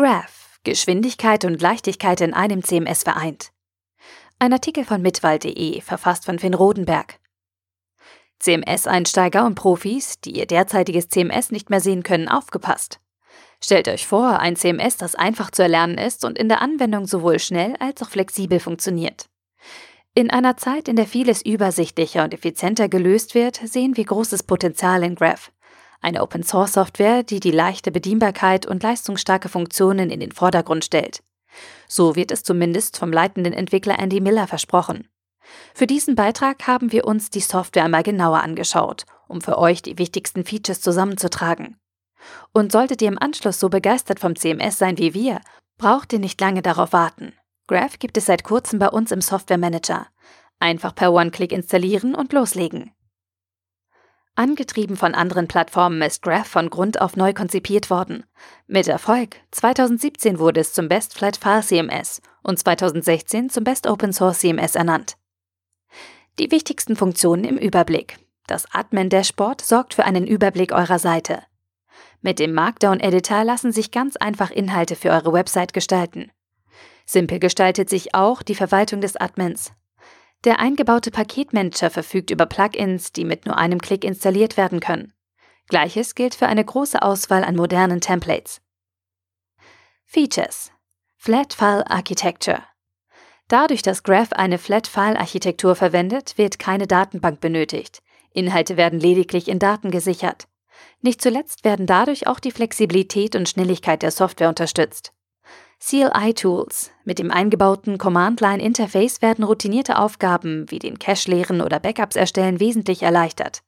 Graph, Geschwindigkeit und Leichtigkeit in einem CMS vereint. Ein Artikel von mitwald.de, verfasst von Finn Rodenberg. CMS-Einsteiger und Profis, die ihr derzeitiges CMS nicht mehr sehen können, aufgepasst. Stellt euch vor, ein CMS, das einfach zu erlernen ist und in der Anwendung sowohl schnell als auch flexibel funktioniert. In einer Zeit, in der vieles übersichtlicher und effizienter gelöst wird, sehen wir großes Potenzial in Graph. Eine Open-Source-Software, die die leichte Bedienbarkeit und leistungsstarke Funktionen in den Vordergrund stellt. So wird es zumindest vom leitenden Entwickler Andy Miller versprochen. Für diesen Beitrag haben wir uns die Software einmal genauer angeschaut, um für euch die wichtigsten Features zusammenzutragen. Und solltet ihr im Anschluss so begeistert vom CMS sein wie wir, braucht ihr nicht lange darauf warten. Graph gibt es seit kurzem bei uns im Software Manager. Einfach per One-Click installieren und loslegen. Angetrieben von anderen Plattformen ist Graph von Grund auf neu konzipiert worden. Mit Erfolg. 2017 wurde es zum Best Flat File CMS und 2016 zum Best Open Source CMS ernannt. Die wichtigsten Funktionen im Überblick. Das Admin-Dashboard sorgt für einen Überblick eurer Seite. Mit dem Markdown-Editor lassen sich ganz einfach Inhalte für eure Website gestalten. Simpel gestaltet sich auch die Verwaltung des Admins. Der eingebaute Paketmanager verfügt über Plugins, die mit nur einem Klick installiert werden können. Gleiches gilt für eine große Auswahl an modernen Templates. Features Flat File Architecture Dadurch, dass Graph eine Flat File Architektur verwendet, wird keine Datenbank benötigt. Inhalte werden lediglich in Daten gesichert. Nicht zuletzt werden dadurch auch die Flexibilität und Schnelligkeit der Software unterstützt. CLI-Tools. Mit dem eingebauten Command-Line-Interface werden routinierte Aufgaben wie den Cache leeren oder Backups erstellen wesentlich erleichtert.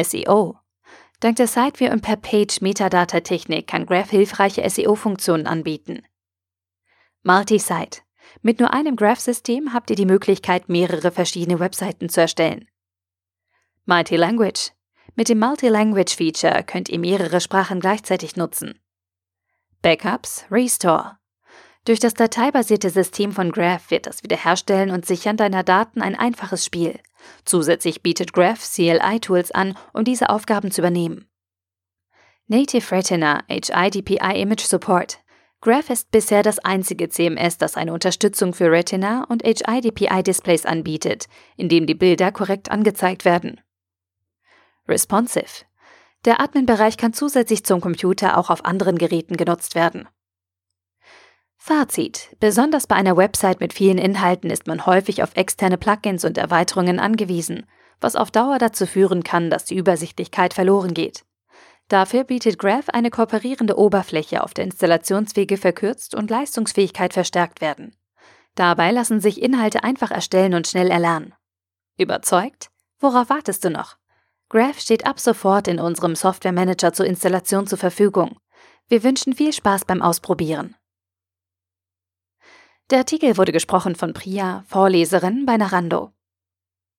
SEO. Dank der Siteview und Per-Page-Metadata-Technik kann Graph hilfreiche SEO-Funktionen anbieten. Multisite. Mit nur einem Graph-System habt ihr die Möglichkeit, mehrere verschiedene Webseiten zu erstellen. Multi-Language. Mit dem Multi-Language-Feature könnt ihr mehrere Sprachen gleichzeitig nutzen. Backups, Restore. Durch das dateibasierte System von Graph wird das Wiederherstellen und Sichern deiner Daten ein einfaches Spiel. Zusätzlich bietet Graph CLI-Tools an, um diese Aufgaben zu übernehmen. Native Retina HIDPI Image Support. Graph ist bisher das einzige CMS, das eine Unterstützung für Retina und HIDPI-Displays anbietet, in dem die Bilder korrekt angezeigt werden. Responsive. Der Admin-Bereich kann zusätzlich zum Computer auch auf anderen Geräten genutzt werden. Fazit. Besonders bei einer Website mit vielen Inhalten ist man häufig auf externe Plugins und Erweiterungen angewiesen, was auf Dauer dazu führen kann, dass die Übersichtlichkeit verloren geht. Dafür bietet Graph eine kooperierende Oberfläche, auf der Installationswege verkürzt und Leistungsfähigkeit verstärkt werden. Dabei lassen sich Inhalte einfach erstellen und schnell erlernen. Überzeugt? Worauf wartest du noch? Graph steht ab sofort in unserem Software Manager zur Installation zur Verfügung. Wir wünschen viel Spaß beim Ausprobieren. Der Artikel wurde gesprochen von Priya, Vorleserin bei Narando.